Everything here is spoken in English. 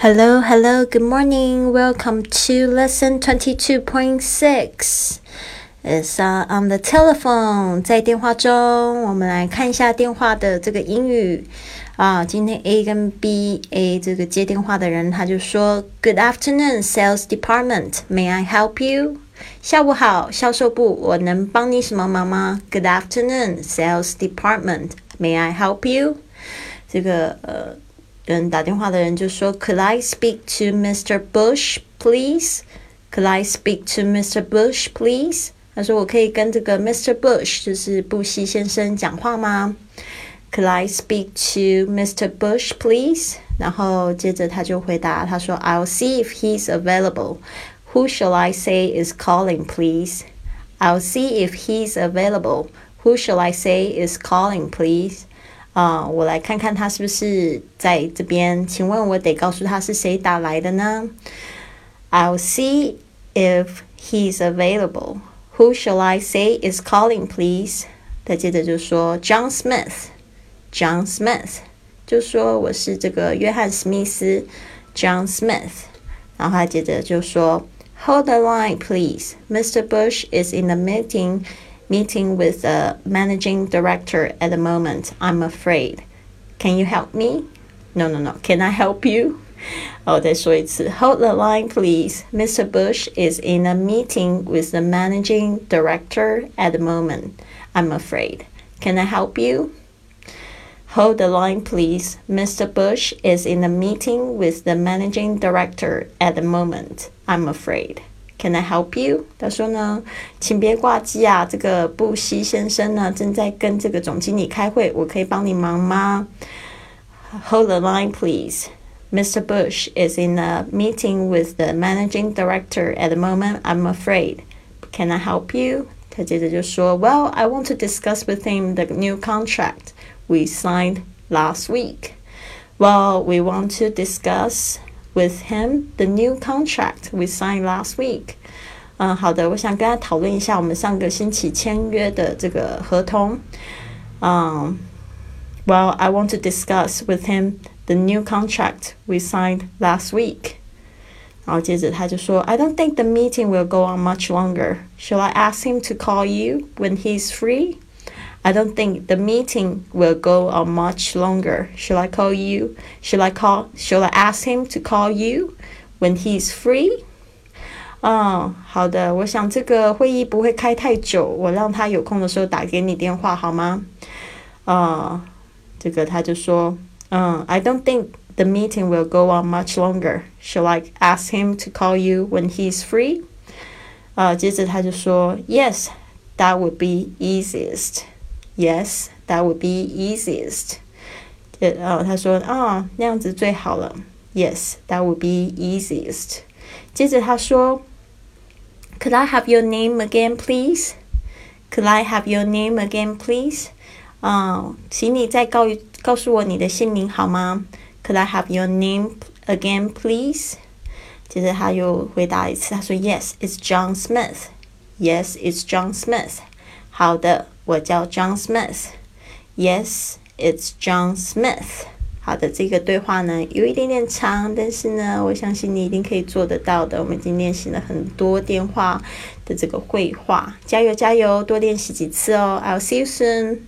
Hello, hello, good morning. Welcome to lesson 22.6. It's uh, on the telephone. 在电话中，我们来看一下电话的这个英语啊。今天 A 跟 B，A 这个接电话的人他就说：“Good afternoon, sales department. May I help you？” 下午好，销售部，我能帮你什么忙吗？Good afternoon, sales department. May I help you？这个呃。 人打电话的人就说：“Could I speak to Mr. Bush, please? Could I speak to Mr. Bush, please?” 他说：“我可以跟这个 Mr. Bush，就是布希先生讲话吗？”Could I speak to Mr. Bush, please？然后接着他就回答，他说：“I'll see if he's available. Who shall I say is calling, please? I'll see if he's available. Who shall I say is calling, please?” 啊，我来看看他是不是在这边。请问我得告诉他是谁打来的呢？I'll see if he's available. Who shall I say is calling, please? 他接着就说 John Smith. John Smith 就说我是这个约翰史密斯 John Smith。然后他接着就说 Hold the line, please. Mr. Bush is in a meeting meeting with the managing director at the moment. I'm afraid. Can you help me? No, no, no. Can I help you? Oh, that's right. Hold the line, please. Mr. Bush is in a meeting with the managing director at the moment. I'm afraid. Can I help you? Hold the line, please. Mr. Bush is in a meeting with the managing director at the moment. I'm afraid. Can I help you？他说呢，请别挂机啊，这个布希先生呢正在跟这个总经理开会，我可以帮你忙吗？Hold the line, please. Mr. Bush is in a meeting with the managing director at the moment. I'm afraid. Can I help you? 他接着就说，Well, I want to discuss with him the new contract we signed last week. Well, we want to discuss with him the new contract we signed last week. 嗯，好的，我想跟他讨论一下我们上个星期签约的这个合同。嗯，Well, I want to discuss with him the new contract we signed last week. 然后接着他就说，I don't think the meeting will go on much longer. Shall I ask him to call you when he's free? I don't think the meeting will go on much longer. Should I call you? Should I call? Should I ask him to call you when he's free? 嗯，好的，我想这个会议不会开太久，我让他有空的时候打给你电话好吗？啊，这个他就说，嗯，I don't think the meeting will go on much longer. Shall I ask him to call you when he's free? 啊，接着他就说，Yes, that would be easiest. Yes, that would be easiest. 呃，他说啊，那样子最好了。Yes, that would be easiest. 接着他说，Could I have your name again, please? Could I have your name again, please? 啊，请你再告告诉我你的姓名好吗？Could I have your name again, please? 接着他又回答一次，他说，Yes, it's John Smith. Yes, it's John Smith. 好的。我叫 John Smith. Yes, it's John Smith. 好的，这个对话呢有一点点长，但是呢，我相信你一定可以做得到的。我们已经练习了很多电话的这个绘画，加油加油，多练习几次哦。I'll see you soon.